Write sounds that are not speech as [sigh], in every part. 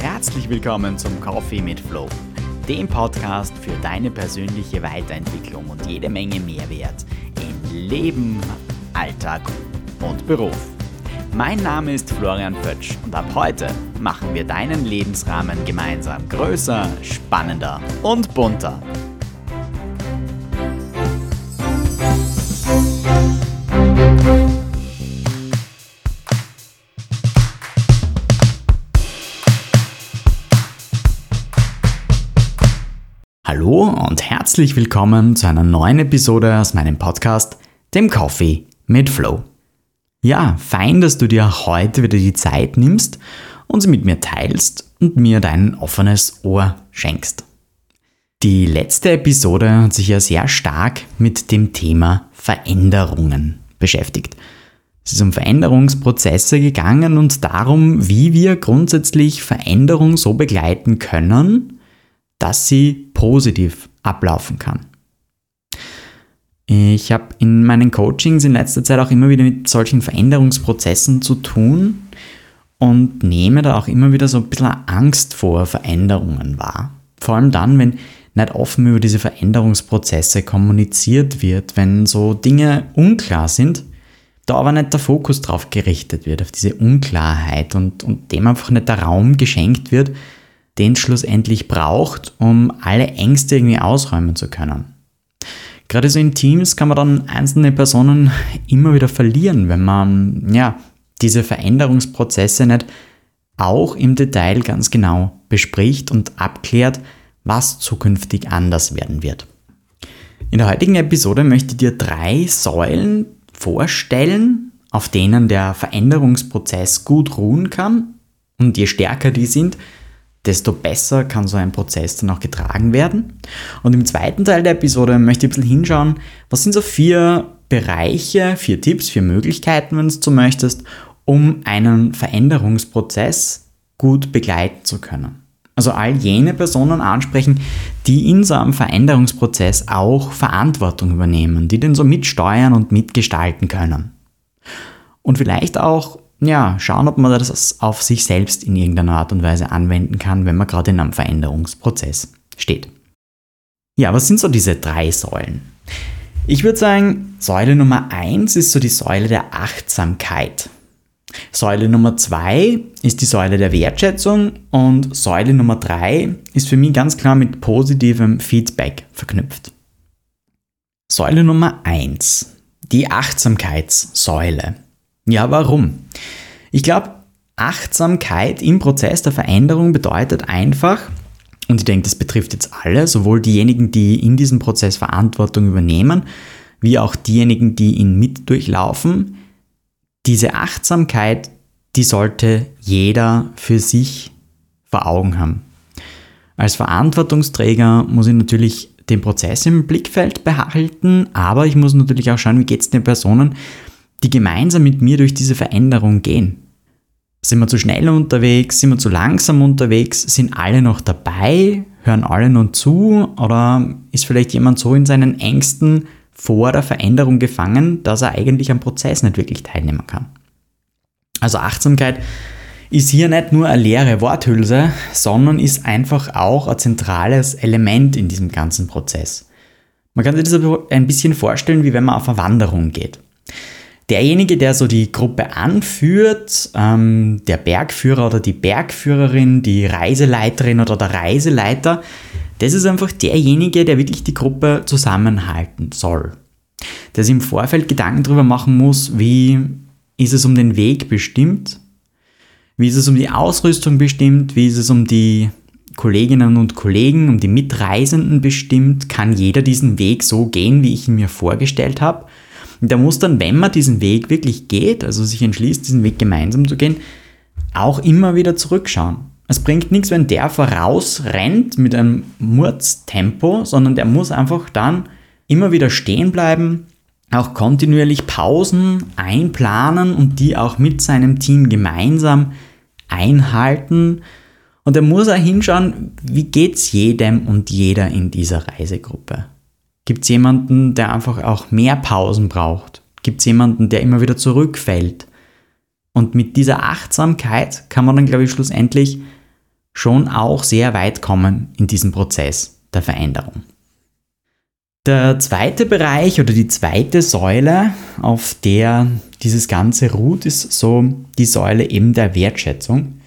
Herzlich willkommen zum Coffee mit Flow, dem Podcast für deine persönliche Weiterentwicklung und jede Menge Mehrwert in Leben, Alltag und Beruf. Mein Name ist Florian Pötsch und ab heute machen wir deinen Lebensrahmen gemeinsam größer, spannender und bunter. Hallo und herzlich willkommen zu einer neuen Episode aus meinem Podcast, dem Coffee mit Flow. Ja, fein, dass du dir heute wieder die Zeit nimmst und sie mit mir teilst und mir dein offenes Ohr schenkst. Die letzte Episode hat sich ja sehr stark mit dem Thema Veränderungen beschäftigt. Es ist um Veränderungsprozesse gegangen und darum, wie wir grundsätzlich Veränderung so begleiten können, dass sie positiv ablaufen kann. Ich habe in meinen Coachings in letzter Zeit auch immer wieder mit solchen Veränderungsprozessen zu tun und nehme da auch immer wieder so ein bisschen Angst vor Veränderungen wahr. Vor allem dann, wenn nicht offen über diese Veränderungsprozesse kommuniziert wird, wenn so Dinge unklar sind, da aber nicht der Fokus drauf gerichtet wird, auf diese Unklarheit und, und dem einfach nicht der Raum geschenkt wird, den es schlussendlich braucht, um alle Ängste irgendwie ausräumen zu können. Gerade so in Teams kann man dann einzelne Personen immer wieder verlieren, wenn man ja, diese Veränderungsprozesse nicht auch im Detail ganz genau bespricht und abklärt, was zukünftig anders werden wird. In der heutigen Episode möchte ich dir drei Säulen vorstellen, auf denen der Veränderungsprozess gut ruhen kann. Und je stärker die sind, desto besser kann so ein Prozess dann auch getragen werden. Und im zweiten Teil der Episode möchte ich ein bisschen hinschauen, was sind so vier Bereiche, vier Tipps, vier Möglichkeiten, wenn du es so möchtest, um einen Veränderungsprozess gut begleiten zu können. Also all jene Personen ansprechen, die in so einem Veränderungsprozess auch Verantwortung übernehmen, die den so mitsteuern und mitgestalten können. Und vielleicht auch ja, schauen, ob man das auf sich selbst in irgendeiner Art und Weise anwenden kann, wenn man gerade in einem Veränderungsprozess steht. Ja, was sind so diese drei Säulen? Ich würde sagen, Säule Nummer eins ist so die Säule der Achtsamkeit. Säule Nummer zwei ist die Säule der Wertschätzung und Säule Nummer drei ist für mich ganz klar mit positivem Feedback verknüpft. Säule Nummer eins, die Achtsamkeitssäule. Ja, warum? Ich glaube, Achtsamkeit im Prozess der Veränderung bedeutet einfach, und ich denke, das betrifft jetzt alle, sowohl diejenigen, die in diesem Prozess Verantwortung übernehmen, wie auch diejenigen, die ihn mit durchlaufen, diese Achtsamkeit, die sollte jeder für sich vor Augen haben. Als Verantwortungsträger muss ich natürlich den Prozess im Blickfeld behalten, aber ich muss natürlich auch schauen, wie geht es den Personen, die gemeinsam mit mir durch diese Veränderung gehen. Sind wir zu schnell unterwegs? Sind wir zu langsam unterwegs? Sind alle noch dabei? Hören alle noch zu? Oder ist vielleicht jemand so in seinen Ängsten vor der Veränderung gefangen, dass er eigentlich am Prozess nicht wirklich teilnehmen kann? Also Achtsamkeit ist hier nicht nur eine leere Worthülse, sondern ist einfach auch ein zentrales Element in diesem ganzen Prozess. Man kann sich das ein bisschen vorstellen, wie wenn man auf eine Wanderung geht derjenige, der so die Gruppe anführt, ähm, der Bergführer oder die Bergführerin, die Reiseleiterin oder der Reiseleiter, das ist einfach derjenige, der wirklich die Gruppe zusammenhalten soll. Der sich im Vorfeld Gedanken darüber machen muss, wie ist es um den Weg bestimmt, wie ist es um die Ausrüstung bestimmt, wie ist es um die Kolleginnen und Kollegen, um die Mitreisenden bestimmt, kann jeder diesen Weg so gehen, wie ich ihn mir vorgestellt habe und der muss dann, wenn man diesen Weg wirklich geht, also sich entschließt, diesen Weg gemeinsam zu gehen, auch immer wieder zurückschauen. Es bringt nichts, wenn der vorausrennt mit einem Murztempo, sondern der muss einfach dann immer wieder stehen bleiben, auch kontinuierlich Pausen einplanen und die auch mit seinem Team gemeinsam einhalten. Und er muss auch hinschauen, wie geht es jedem und jeder in dieser Reisegruppe. Gibt es jemanden, der einfach auch mehr Pausen braucht? Gibt es jemanden, der immer wieder zurückfällt? Und mit dieser Achtsamkeit kann man dann, glaube ich, schlussendlich schon auch sehr weit kommen in diesem Prozess der Veränderung. Der zweite Bereich oder die zweite Säule, auf der dieses Ganze ruht, ist so die Säule eben der Wertschätzung.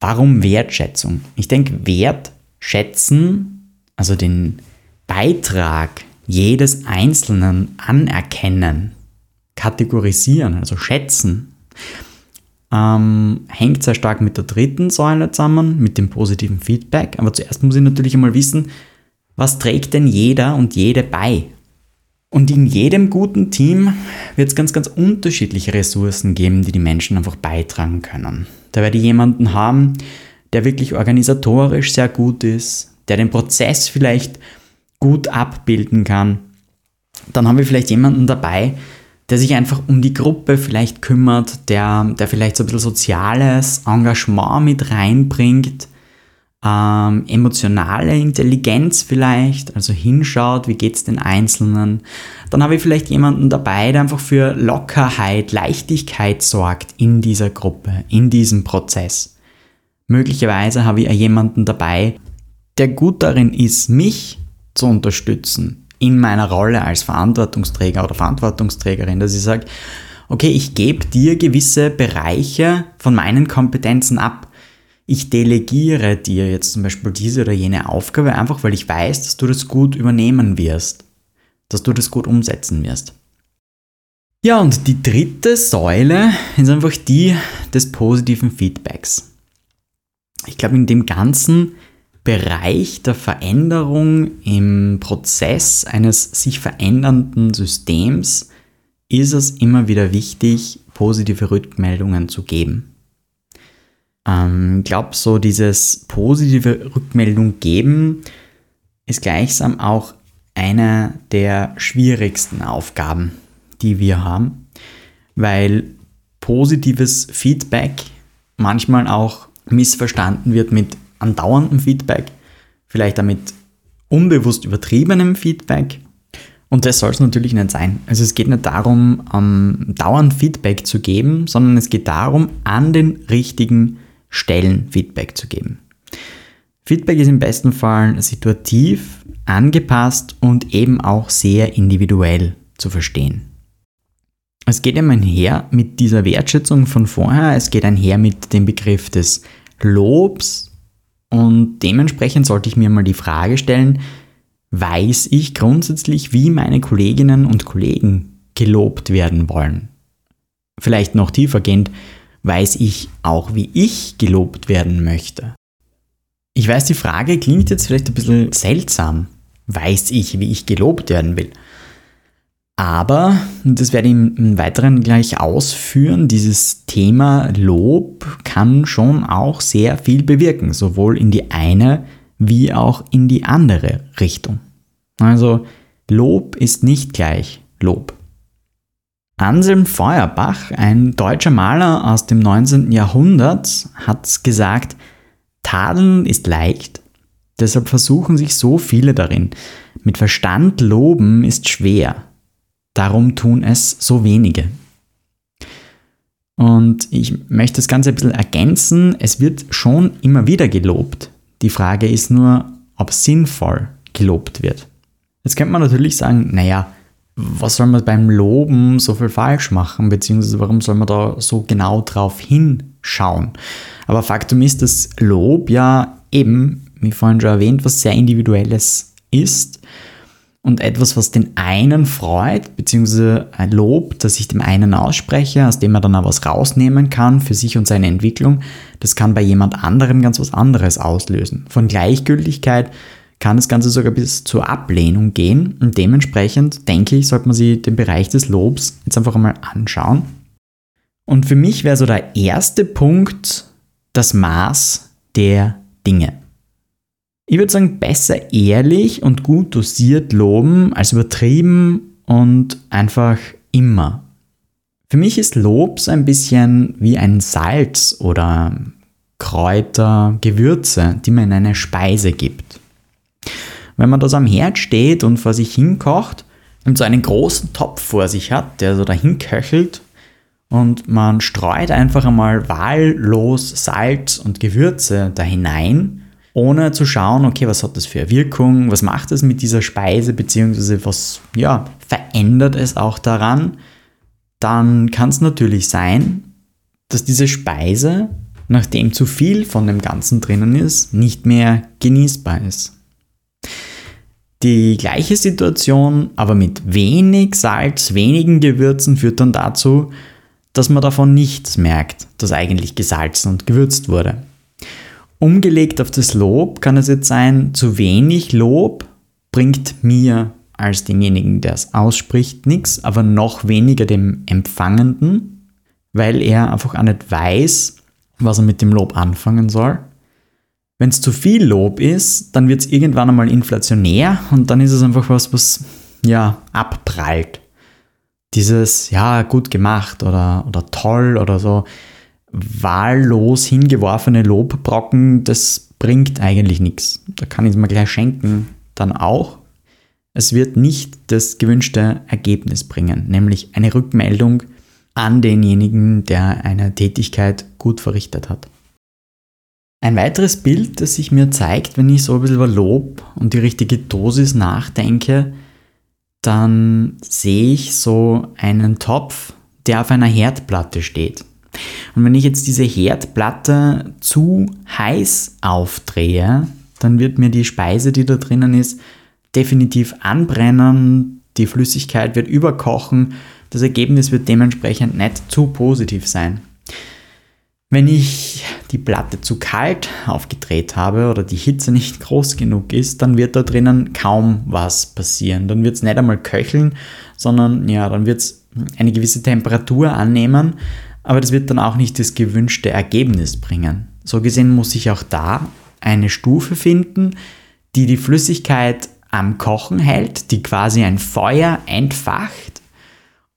Warum Wertschätzung? Ich denke, Wertschätzen, also den Beitrag jedes Einzelnen anerkennen, kategorisieren, also schätzen, ähm, hängt sehr stark mit der dritten Säule zusammen, mit dem positiven Feedback. Aber zuerst muss ich natürlich einmal wissen, was trägt denn jeder und jede bei? Und in jedem guten Team wird es ganz, ganz unterschiedliche Ressourcen geben, die die Menschen einfach beitragen können. Da werde ich jemanden haben, der wirklich organisatorisch sehr gut ist, der den Prozess vielleicht gut abbilden kann. Dann haben wir vielleicht jemanden dabei, der sich einfach um die Gruppe vielleicht kümmert, der, der vielleicht so ein bisschen soziales Engagement mit reinbringt, ähm, emotionale Intelligenz vielleicht, also hinschaut, wie geht es den Einzelnen. Dann habe ich vielleicht jemanden dabei, der einfach für Lockerheit, Leichtigkeit sorgt in dieser Gruppe, in diesem Prozess. Möglicherweise habe ich jemanden dabei, der gut darin ist, mich zu unterstützen in meiner Rolle als Verantwortungsträger oder Verantwortungsträgerin, dass ich sage, okay, ich gebe dir gewisse Bereiche von meinen Kompetenzen ab ich delegiere dir jetzt zum Beispiel diese oder jene Aufgabe einfach, weil ich weiß, dass du das gut übernehmen wirst, dass du das gut umsetzen wirst. Ja, und die dritte Säule ist einfach die des positiven Feedbacks. Ich glaube, in dem ganzen Bereich der Veränderung im Prozess eines sich verändernden Systems ist es immer wieder wichtig, positive Rückmeldungen zu geben. Ähm, ich glaube, so dieses positive Rückmeldung geben ist gleichsam auch eine der schwierigsten Aufgaben, die wir haben, weil positives Feedback manchmal auch missverstanden wird mit andauerndem Feedback, vielleicht damit unbewusst übertriebenem Feedback. Und das soll es natürlich nicht sein. Also es geht nicht darum, um, dauernd Feedback zu geben, sondern es geht darum, an den richtigen Stellen Feedback zu geben. Feedback ist im besten Fall situativ, angepasst und eben auch sehr individuell zu verstehen. Es geht eben einher mit dieser Wertschätzung von vorher, es geht einher mit dem Begriff des Lobs und dementsprechend sollte ich mir mal die Frage stellen, weiß ich grundsätzlich, wie meine Kolleginnen und Kollegen gelobt werden wollen? Vielleicht noch tiefergehend, weiß ich auch, wie ich gelobt werden möchte. Ich weiß, die Frage klingt jetzt vielleicht ein bisschen seltsam. Weiß ich, wie ich gelobt werden will? Aber, und das werde ich im Weiteren gleich ausführen, dieses Thema Lob kann schon auch sehr viel bewirken, sowohl in die eine wie auch in die andere Richtung. Also Lob ist nicht gleich Lob. Anselm Feuerbach, ein deutscher Maler aus dem 19. Jahrhundert, hat gesagt, Tadeln ist leicht, deshalb versuchen sich so viele darin. Mit Verstand loben ist schwer, darum tun es so wenige. Und ich möchte das Ganze ein bisschen ergänzen, es wird schon immer wieder gelobt. Die Frage ist nur, ob sinnvoll gelobt wird. Jetzt könnte man natürlich sagen, naja, was soll man beim Loben so viel falsch machen, beziehungsweise warum soll man da so genau drauf hinschauen? Aber Faktum ist, dass Lob ja eben, wie vorhin schon erwähnt, was sehr Individuelles ist und etwas, was den einen freut, beziehungsweise ein Lob, das ich dem einen ausspreche, aus dem er dann auch was rausnehmen kann für sich und seine Entwicklung, das kann bei jemand anderem ganz was anderes auslösen. Von Gleichgültigkeit kann das Ganze sogar bis zur Ablehnung gehen. Und dementsprechend denke ich, sollte man sich den Bereich des Lobs jetzt einfach einmal anschauen. Und für mich wäre so der erste Punkt das Maß der Dinge. Ich würde sagen, besser ehrlich und gut dosiert loben als übertrieben und einfach immer. Für mich ist Lob so ein bisschen wie ein Salz oder Kräuter, Gewürze, die man in eine Speise gibt. Wenn man das am Herd steht und vor sich hinkocht und so einen großen Topf vor sich hat, der so dahin köchelt und man streut einfach einmal wahllos Salz und Gewürze da hinein, ohne zu schauen, okay, was hat das für eine Wirkung, was macht es mit dieser Speise, beziehungsweise was ja, verändert es auch daran, dann kann es natürlich sein, dass diese Speise, nachdem zu viel von dem Ganzen drinnen ist, nicht mehr genießbar ist. Die gleiche Situation, aber mit wenig Salz, wenigen Gewürzen führt dann dazu, dass man davon nichts merkt, dass eigentlich gesalzen und gewürzt wurde. Umgelegt auf das Lob kann es jetzt sein, zu wenig Lob bringt mir als demjenigen, der es ausspricht, nichts, aber noch weniger dem Empfangenden, weil er einfach auch nicht weiß, was er mit dem Lob anfangen soll. Wenn es zu viel Lob ist, dann wird es irgendwann einmal inflationär und dann ist es einfach was, was ja abprallt. Dieses, ja, gut gemacht oder, oder toll oder so wahllos hingeworfene Lobbrocken, das bringt eigentlich nichts. Da kann ich es mir gleich schenken, dann auch. Es wird nicht das gewünschte Ergebnis bringen, nämlich eine Rückmeldung an denjenigen, der eine Tätigkeit gut verrichtet hat. Ein weiteres Bild, das sich mir zeigt, wenn ich so ein bisschen über Lob und die richtige Dosis nachdenke, dann sehe ich so einen Topf, der auf einer Herdplatte steht. Und wenn ich jetzt diese Herdplatte zu heiß aufdrehe, dann wird mir die Speise, die da drinnen ist, definitiv anbrennen, die Flüssigkeit wird überkochen, das Ergebnis wird dementsprechend nicht zu positiv sein. Wenn ich die Platte zu kalt aufgedreht habe oder die Hitze nicht groß genug ist, dann wird da drinnen kaum was passieren. Dann wird es nicht einmal köcheln, sondern ja, dann wird es eine gewisse Temperatur annehmen, aber das wird dann auch nicht das gewünschte Ergebnis bringen. So gesehen muss ich auch da eine Stufe finden, die die Flüssigkeit am Kochen hält, die quasi ein Feuer entfacht.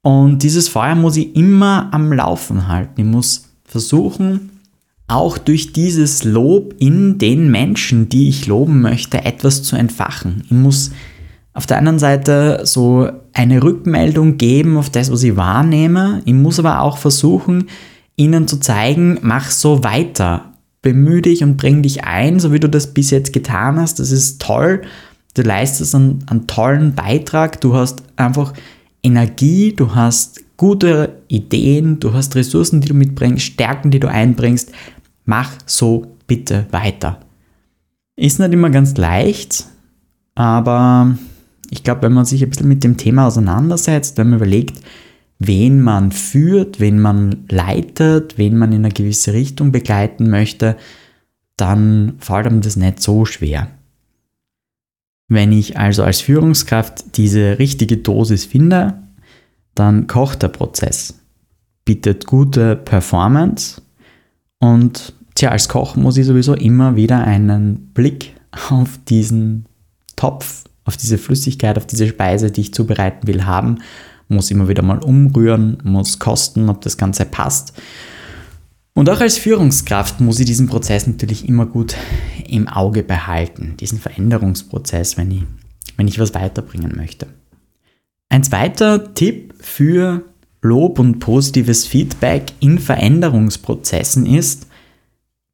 Und dieses Feuer muss ich immer am Laufen halten. Ich muss versuchen, auch durch dieses Lob in den Menschen, die ich loben möchte, etwas zu entfachen. Ich muss auf der anderen Seite so eine Rückmeldung geben auf das, was ich wahrnehme. Ich muss aber auch versuchen, ihnen zu zeigen, mach so weiter. Bemühe dich und bring dich ein, so wie du das bis jetzt getan hast. Das ist toll. Du leistest einen, einen tollen Beitrag. Du hast einfach Energie, du hast gute Ideen, du hast Ressourcen, die du mitbringst, Stärken, die du einbringst. Mach so bitte weiter. Ist nicht immer ganz leicht, aber ich glaube, wenn man sich ein bisschen mit dem Thema auseinandersetzt, wenn man überlegt, wen man führt, wen man leitet, wen man in eine gewisse Richtung begleiten möchte, dann fällt einem das nicht so schwer. Wenn ich also als Führungskraft diese richtige Dosis finde, dann kocht der Prozess, bietet gute Performance und tja, als Koch muss ich sowieso immer wieder einen Blick auf diesen Topf, auf diese Flüssigkeit, auf diese Speise, die ich zubereiten will, haben, muss immer wieder mal umrühren, muss kosten, ob das Ganze passt. Und auch als Führungskraft muss ich diesen Prozess natürlich immer gut im Auge behalten, diesen Veränderungsprozess, wenn ich, wenn ich was weiterbringen möchte. Ein zweiter Tipp für Lob und positives Feedback in Veränderungsprozessen ist,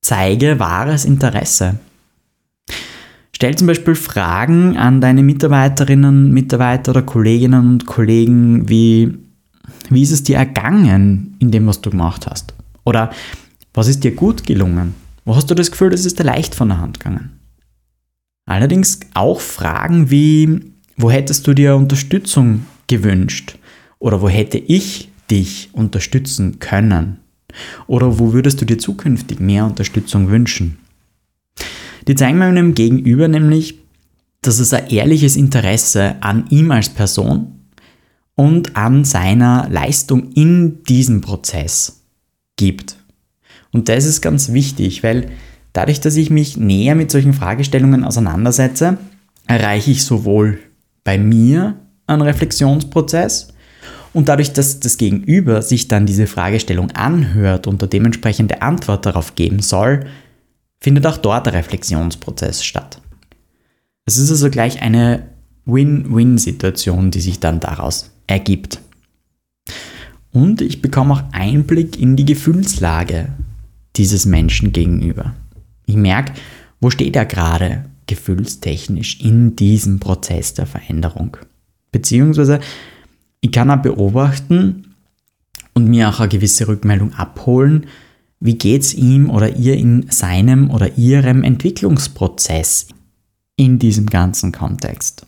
zeige wahres Interesse. Stell zum Beispiel Fragen an deine Mitarbeiterinnen, Mitarbeiter oder Kolleginnen und Kollegen wie, wie ist es dir ergangen in dem, was du gemacht hast? Oder was ist dir gut gelungen? Wo hast du das Gefühl, das ist dir leicht von der Hand gegangen? Allerdings auch Fragen wie, wo hättest du dir Unterstützung gewünscht? Oder wo hätte ich dich unterstützen können? Oder wo würdest du dir zukünftig mehr Unterstützung wünschen? Die zeigen meinem Gegenüber nämlich, dass es ein ehrliches Interesse an ihm als Person und an seiner Leistung in diesem Prozess gibt. Und das ist ganz wichtig, weil dadurch, dass ich mich näher mit solchen Fragestellungen auseinandersetze, erreiche ich sowohl bei mir einen Reflexionsprozess und dadurch, dass das Gegenüber sich dann diese Fragestellung anhört und der dementsprechende Antwort darauf geben soll, findet auch dort der Reflexionsprozess statt. Es ist also gleich eine Win-Win-Situation, die sich dann daraus ergibt. Und ich bekomme auch Einblick in die Gefühlslage dieses Menschen gegenüber. Ich merke, wo steht er gerade gefühlstechnisch in diesem Prozess der Veränderung. Beziehungsweise ich kann auch beobachten und mir auch eine gewisse Rückmeldung abholen, wie geht es ihm oder ihr in seinem oder ihrem Entwicklungsprozess in diesem ganzen Kontext.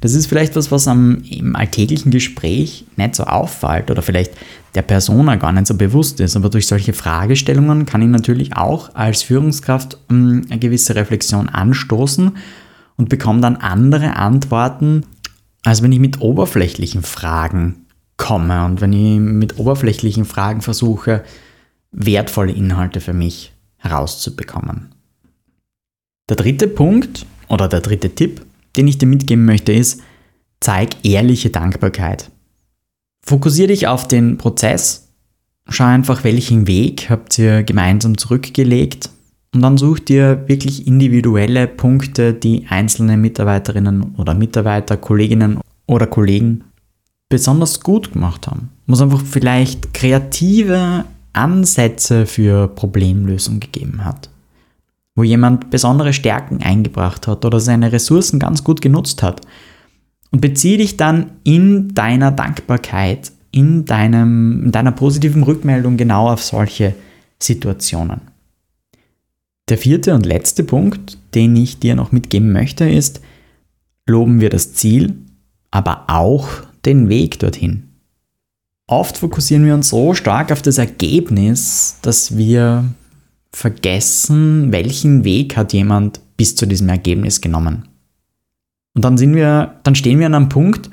Das ist vielleicht was, was am, im alltäglichen Gespräch nicht so auffällt oder vielleicht der Persona gar nicht so bewusst ist. Aber durch solche Fragestellungen kann ich natürlich auch als Führungskraft um, eine gewisse Reflexion anstoßen und bekomme dann andere Antworten, als wenn ich mit oberflächlichen Fragen komme und wenn ich mit oberflächlichen Fragen versuche, wertvolle Inhalte für mich herauszubekommen. Der dritte Punkt oder der dritte Tipp, den ich dir mitgeben möchte, ist, zeig ehrliche Dankbarkeit. Fokussiere dich auf den Prozess, schau einfach, welchen Weg habt ihr gemeinsam zurückgelegt und dann such dir wirklich individuelle Punkte, die einzelne Mitarbeiterinnen oder Mitarbeiter, Kolleginnen oder Kollegen besonders gut gemacht haben. Muss einfach vielleicht kreative Ansätze für Problemlösung gegeben hat wo jemand besondere Stärken eingebracht hat oder seine Ressourcen ganz gut genutzt hat. Und beziehe dich dann in deiner Dankbarkeit, in, deinem, in deiner positiven Rückmeldung genau auf solche Situationen. Der vierte und letzte Punkt, den ich dir noch mitgeben möchte, ist, loben wir das Ziel, aber auch den Weg dorthin. Oft fokussieren wir uns so stark auf das Ergebnis, dass wir vergessen, welchen Weg hat jemand bis zu diesem Ergebnis genommen. Und dann sind wir, dann stehen wir an einem Punkt,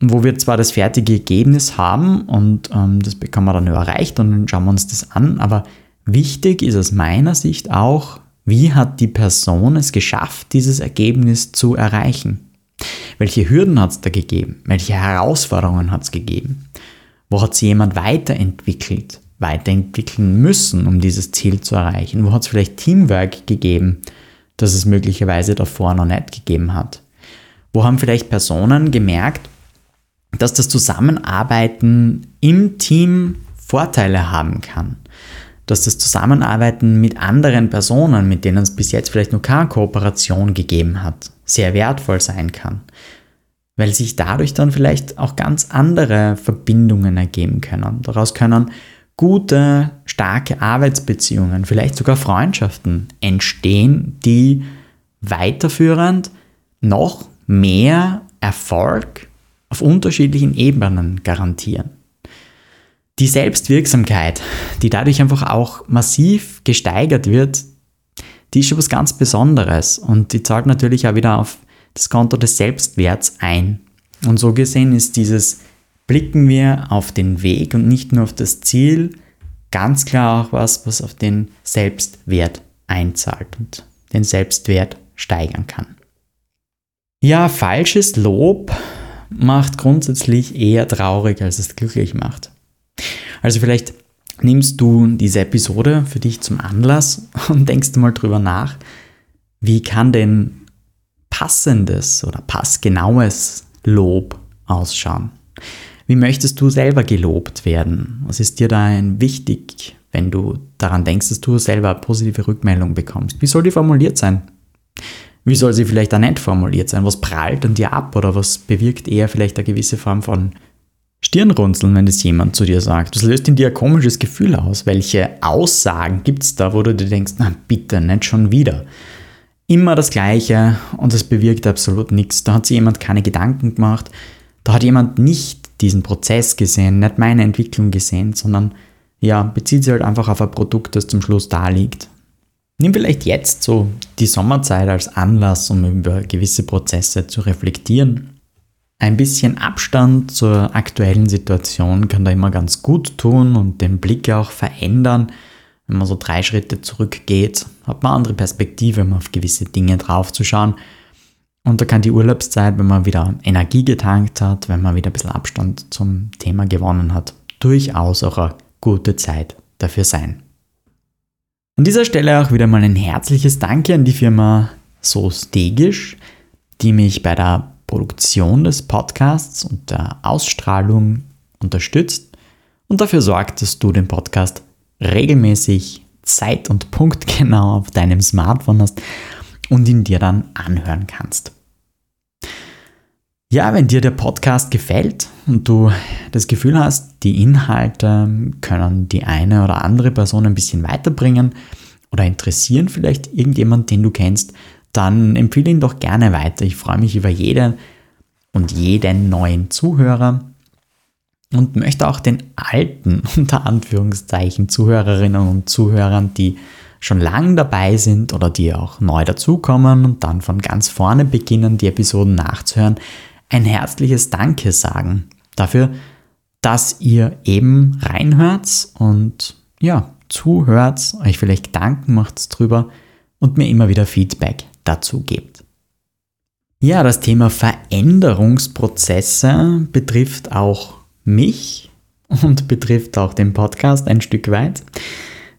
wo wir zwar das fertige Ergebnis haben und ähm, das bekommen wir dann erreicht und dann schauen wir uns das an, aber wichtig ist aus meiner Sicht auch, wie hat die Person es geschafft, dieses Ergebnis zu erreichen? Welche Hürden hat es da gegeben? Welche Herausforderungen hat es gegeben? Wo hat sich jemand weiterentwickelt? weiterentwickeln müssen, um dieses Ziel zu erreichen? Wo hat es vielleicht Teamwork gegeben, das es möglicherweise davor noch nicht gegeben hat? Wo haben vielleicht Personen gemerkt, dass das Zusammenarbeiten im Team Vorteile haben kann? Dass das Zusammenarbeiten mit anderen Personen, mit denen es bis jetzt vielleicht noch keine Kooperation gegeben hat, sehr wertvoll sein kann? Weil sich dadurch dann vielleicht auch ganz andere Verbindungen ergeben können. Daraus können gute, starke Arbeitsbeziehungen, vielleicht sogar Freundschaften entstehen, die weiterführend noch mehr Erfolg auf unterschiedlichen Ebenen garantieren. Die Selbstwirksamkeit, die dadurch einfach auch massiv gesteigert wird, die ist schon was ganz Besonderes und die zahlt natürlich auch wieder auf das Konto des Selbstwerts ein. Und so gesehen ist dieses blicken wir auf den Weg und nicht nur auf das Ziel, ganz klar auch was, was auf den Selbstwert einzahlt und den Selbstwert steigern kann. Ja, falsches Lob macht grundsätzlich eher traurig, als es glücklich macht. Also vielleicht nimmst du diese Episode für dich zum Anlass [laughs] und denkst mal drüber nach, wie kann denn passendes oder passgenaues Lob ausschauen? Wie möchtest du selber gelobt werden? Was ist dir da wichtig, wenn du daran denkst, dass du selber positive Rückmeldung bekommst? Wie soll die formuliert sein? Wie soll sie vielleicht auch nicht formuliert sein? Was prallt an dir ab oder was bewirkt eher vielleicht eine gewisse Form von Stirnrunzeln, wenn das jemand zu dir sagt? Das löst in dir ein komisches Gefühl aus. Welche Aussagen gibt es da, wo du dir denkst, na bitte, nicht schon wieder? Immer das Gleiche und es bewirkt absolut nichts. Da hat sich jemand keine Gedanken gemacht. Da hat jemand nicht diesen Prozess gesehen, nicht meine Entwicklung gesehen, sondern ja, bezieht sich halt einfach auf ein Produkt, das zum Schluss da liegt. Nimm vielleicht jetzt so die Sommerzeit als Anlass, um über gewisse Prozesse zu reflektieren. Ein bisschen Abstand zur aktuellen Situation kann da immer ganz gut tun und den Blick auch verändern. Wenn man so drei Schritte zurückgeht, hat man andere Perspektive, um auf gewisse Dinge draufzuschauen. Und da kann die Urlaubszeit, wenn man wieder Energie getankt hat, wenn man wieder ein bisschen Abstand zum Thema gewonnen hat, durchaus auch eine gute Zeit dafür sein. An dieser Stelle auch wieder mal ein herzliches Danke an die Firma So Stegisch, die mich bei der Produktion des Podcasts und der Ausstrahlung unterstützt und dafür sorgt, dass du den Podcast regelmäßig zeit- und punktgenau auf deinem Smartphone hast und ihn dir dann anhören kannst. Ja, wenn dir der Podcast gefällt und du das Gefühl hast, die Inhalte können die eine oder andere Person ein bisschen weiterbringen oder interessieren vielleicht irgendjemand, den du kennst, dann empfehle ihn doch gerne weiter. Ich freue mich über jeden und jeden neuen Zuhörer und möchte auch den alten, [laughs] unter Anführungszeichen, Zuhörerinnen und Zuhörern, die schon lange dabei sind oder die auch neu dazukommen und dann von ganz vorne beginnen, die Episoden nachzuhören, ein herzliches Danke sagen dafür, dass ihr eben reinhört und ja, zuhört, euch vielleicht Gedanken macht drüber und mir immer wieder Feedback dazu gebt. Ja, das Thema Veränderungsprozesse betrifft auch mich und betrifft auch den Podcast ein Stück weit.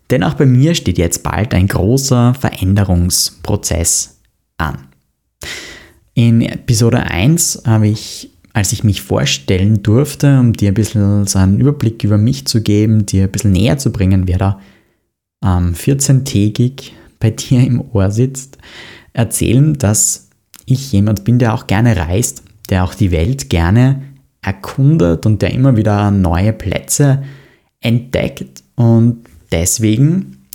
Denn auch bei mir steht jetzt bald ein großer Veränderungsprozess an. In Episode 1 habe ich, als ich mich vorstellen durfte, um dir ein bisschen so einen Überblick über mich zu geben, dir ein bisschen näher zu bringen, wer da ähm, 14-tägig bei dir im Ohr sitzt, erzählen, dass ich jemand bin, der auch gerne reist, der auch die Welt gerne erkundet und der immer wieder neue Plätze entdeckt. Und deswegen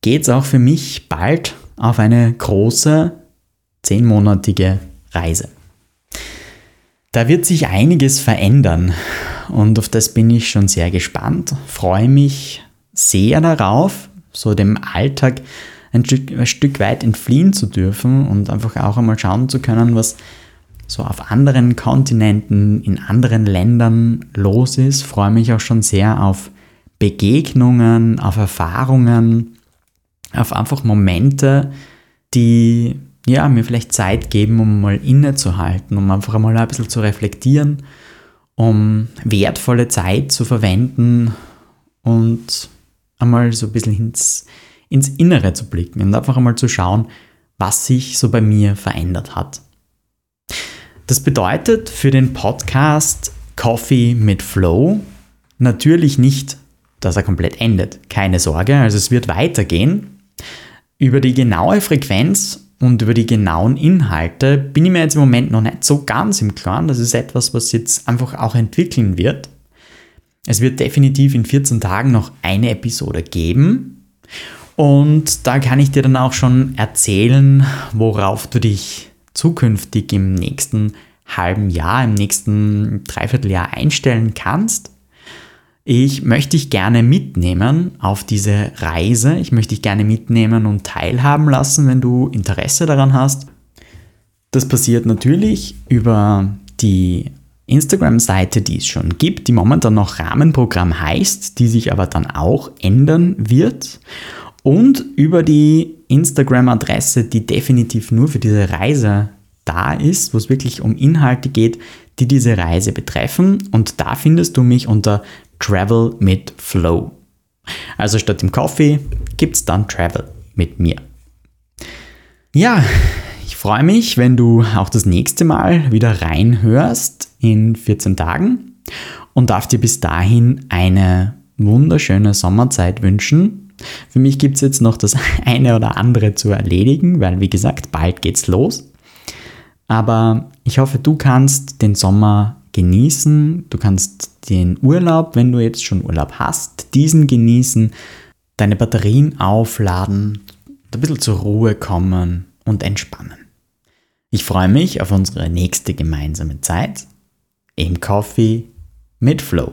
geht es auch für mich bald auf eine große zehnmonatige Reise. Da wird sich einiges verändern und auf das bin ich schon sehr gespannt, freue mich sehr darauf, so dem Alltag ein Stück, ein Stück weit entfliehen zu dürfen und einfach auch einmal schauen zu können, was so auf anderen Kontinenten, in anderen Ländern los ist. Freue mich auch schon sehr auf Begegnungen, auf Erfahrungen, auf einfach Momente, die ja, mir vielleicht Zeit geben, um mal innezuhalten, um einfach mal ein bisschen zu reflektieren, um wertvolle Zeit zu verwenden und einmal so ein bisschen ins, ins Innere zu blicken und einfach einmal zu schauen, was sich so bei mir verändert hat. Das bedeutet für den Podcast Coffee mit Flow natürlich nicht, dass er komplett endet. Keine Sorge, also es wird weitergehen. Über die genaue Frequenz und über die genauen Inhalte bin ich mir jetzt im Moment noch nicht so ganz im Klaren. Das ist etwas, was jetzt einfach auch entwickeln wird. Es wird definitiv in 14 Tagen noch eine Episode geben. Und da kann ich dir dann auch schon erzählen, worauf du dich zukünftig im nächsten halben Jahr, im nächsten Dreivierteljahr einstellen kannst. Ich möchte dich gerne mitnehmen auf diese Reise. Ich möchte dich gerne mitnehmen und teilhaben lassen, wenn du Interesse daran hast. Das passiert natürlich über die Instagram-Seite, die es schon gibt, die momentan noch Rahmenprogramm heißt, die sich aber dann auch ändern wird. Und über die Instagram-Adresse, die definitiv nur für diese Reise da ist, wo es wirklich um Inhalte geht, die diese Reise betreffen. Und da findest du mich unter Travel mit Flow. Also statt dem Coffee gibt es dann Travel mit mir. Ja, ich freue mich, wenn du auch das nächste Mal wieder reinhörst in 14 Tagen und darf dir bis dahin eine wunderschöne Sommerzeit wünschen. Für mich gibt es jetzt noch das [laughs] eine oder andere zu erledigen, weil wie gesagt, bald geht's los. Aber ich hoffe, du kannst den Sommer genießen. Du kannst den Urlaub, wenn du jetzt schon Urlaub hast, diesen genießen, deine Batterien aufladen, ein bisschen zur Ruhe kommen und entspannen. Ich freue mich auf unsere nächste gemeinsame Zeit im Coffee mit Flow.